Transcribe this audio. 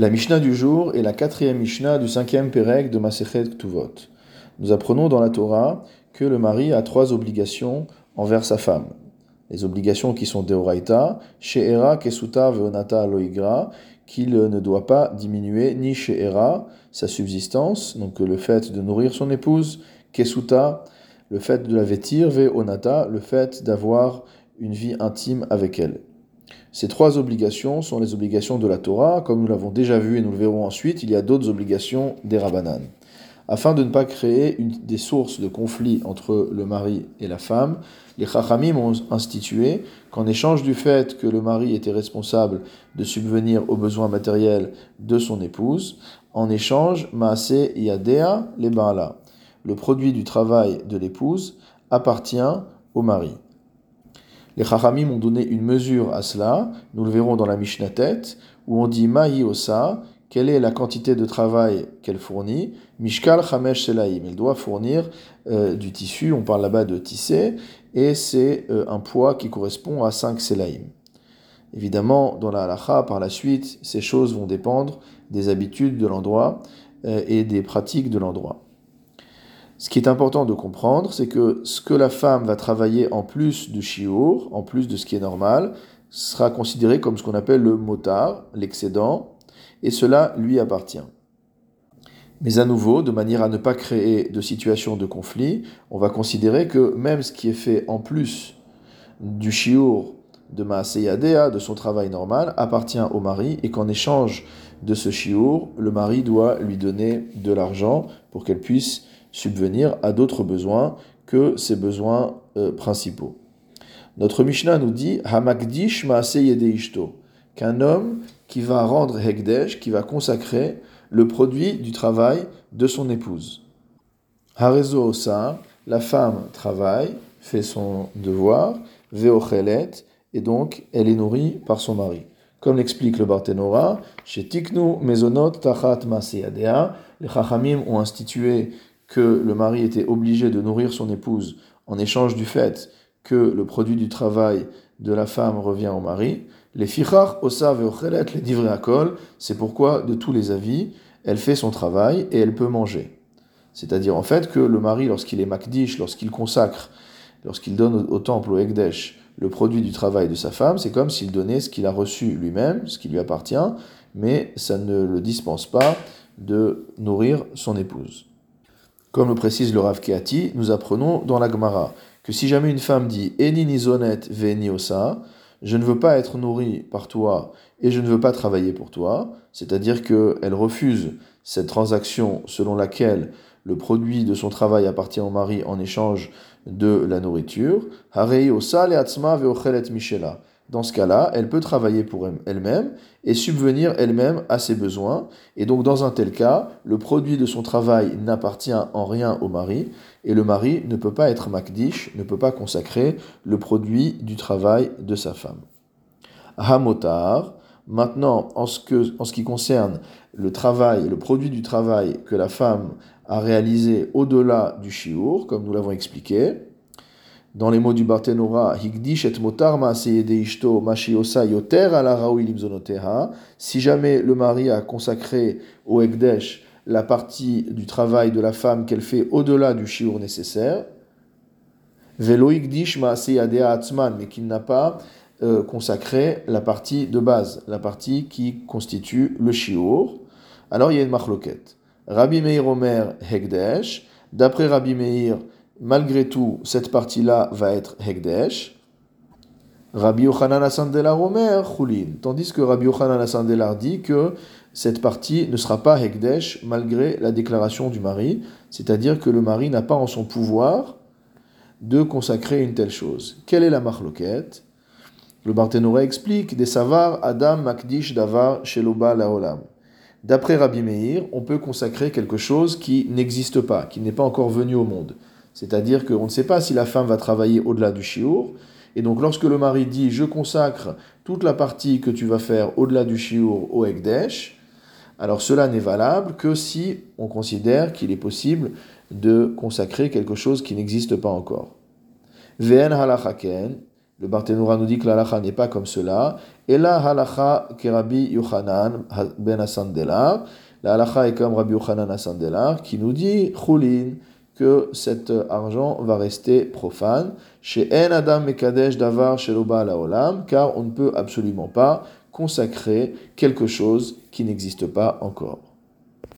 La Mishnah du jour est la quatrième Mishnah du cinquième Pérec de Masechet Ktuvot. Nous apprenons dans la Torah que le mari a trois obligations envers sa femme. Les obligations qui sont Deoraita, She'era, Kesuta, Veonata, Loigra, qu'il ne doit pas diminuer ni She'era, sa subsistance, donc le fait de nourrir son épouse, Kesuta, le fait de la vêtir, Veonata, le fait d'avoir une vie intime avec elle. Ces trois obligations sont les obligations de la Torah. Comme nous l'avons déjà vu et nous le verrons ensuite, il y a d'autres obligations des Rabbanan. Afin de ne pas créer des sources de conflit entre le mari et la femme, les Chachamim ont institué qu'en échange du fait que le mari était responsable de subvenir aux besoins matériels de son épouse, en échange, Maase Yadea les. Le produit du travail de l'épouse appartient au mari. Les Chachamim ont donné une mesure à cela, nous le verrons dans la Mishnah tête, où on dit Mahi Osa, quelle est la quantité de travail qu'elle fournit? Mishkal Chamesh Selaim, elle doit fournir euh, du tissu, on parle là-bas de tisser, et c'est euh, un poids qui correspond à 5 Selaim. Évidemment, dans la halacha, par la suite, ces choses vont dépendre des habitudes de l'endroit euh, et des pratiques de l'endroit. Ce qui est important de comprendre, c'est que ce que la femme va travailler en plus du chiour, en plus de ce qui est normal, sera considéré comme ce qu'on appelle le motard, l'excédent, et cela lui appartient. Mais à nouveau, de manière à ne pas créer de situation de conflit, on va considérer que même ce qui est fait en plus du chiour de Maaseyadea, de son travail normal, appartient au mari et qu'en échange de ce chiour, le mari doit lui donner de l'argent pour qu'elle puisse subvenir à d'autres besoins que ses besoins euh, principaux. Notre Mishnah nous dit Hamakdish ishto qu'un homme qui va rendre Hekdesh, qui va consacrer le produit du travail de son épouse. Harezo Osa, la femme travaille, fait son devoir, Veochelet, et donc elle est nourrie par son mari. Comme l'explique le Barthénora, chez Mezonot Tachat Maseyadea, les Chachamim ont institué que le mari était obligé de nourrir son épouse en échange du fait que le produit du travail de la femme revient au mari, les fichar osav et les divrei akol, c'est pourquoi, de tous les avis, elle fait son travail et elle peut manger. C'est-à-dire en fait que le mari, lorsqu'il est makdish, lorsqu'il consacre, lorsqu'il donne au temple, au Ekdesh, le produit du travail de sa femme, c'est comme s'il donnait ce qu'il a reçu lui-même, ce qui lui appartient, mais ça ne le dispense pas de nourrir son épouse. Comme le précise le Rav Keati, nous apprenons dans la Gemara que si jamais une femme dit Eni nizonet veni osa, je ne veux pas être nourrie par toi et je ne veux pas travailler pour toi, c'est-à-dire qu'elle refuse cette transaction selon laquelle le produit de son travail appartient au mari en échange de la nourriture, harei osa leatzma veochelet michela. Dans ce cas-là, elle peut travailler pour elle-même et subvenir elle-même à ses besoins. Et donc, dans un tel cas, le produit de son travail n'appartient en rien au mari, et le mari ne peut pas être makdish, ne peut pas consacrer le produit du travail de sa femme. Hamotar, maintenant, en ce, qui concerne le travail, le produit du travail que la femme a réalisé au-delà du shiur, comme nous l'avons expliqué, dans les mots du Barthénora, Higdish et motar ishto mashiosa yoter si jamais le mari a consacré au Ekdesh la partie du travail de la femme qu'elle fait au-delà du shiur nécessaire, velo higdish atzman, mais qu'il n'a pas euh, consacré la partie de base, la partie qui constitue le shiur, alors il y a une machloket. Rabbi Meir Omer Hegdesh, d'après Rabbi Meir, malgré tout, cette partie-là va être Hekdesh. Rabbi Yochanan Asandelar Omer Chulin. Tandis que Rabbi Yochanan Asandelar dit que cette partie ne sera pas Hekdesh malgré la déclaration du mari, c'est-à-dire que le mari n'a pas en son pouvoir de consacrer une telle chose. Quelle est la marloquette? Le Barthénora explique des savars Adam Makdish Davar Sheloba Laolam. D'après Rabbi Meir, on peut consacrer quelque chose qui n'existe pas, qui n'est pas encore venu au monde. C'est-à-dire qu'on ne sait pas si la femme va travailler au-delà du chiour. Et donc lorsque le mari dit je consacre toute la partie que tu vas faire au-delà du chiour au Ekdesh, alors cela n'est valable que si on considère qu'il est possible de consacrer quelque chose qui n'existe pas encore. Ve'en halachaken, Le Barthénoura nous dit que la halacha n'est pas comme cela. Et la halacha kerabi Yochanan ben Asandelar. La halacha est comme Rabbi Yochanan Asandelar qui nous dit chulin que cet argent va rester profane. Chez En Adam Mekadesh Davar Sheloba Olam, car on ne peut absolument pas consacrer quelque chose qui n'existe pas encore.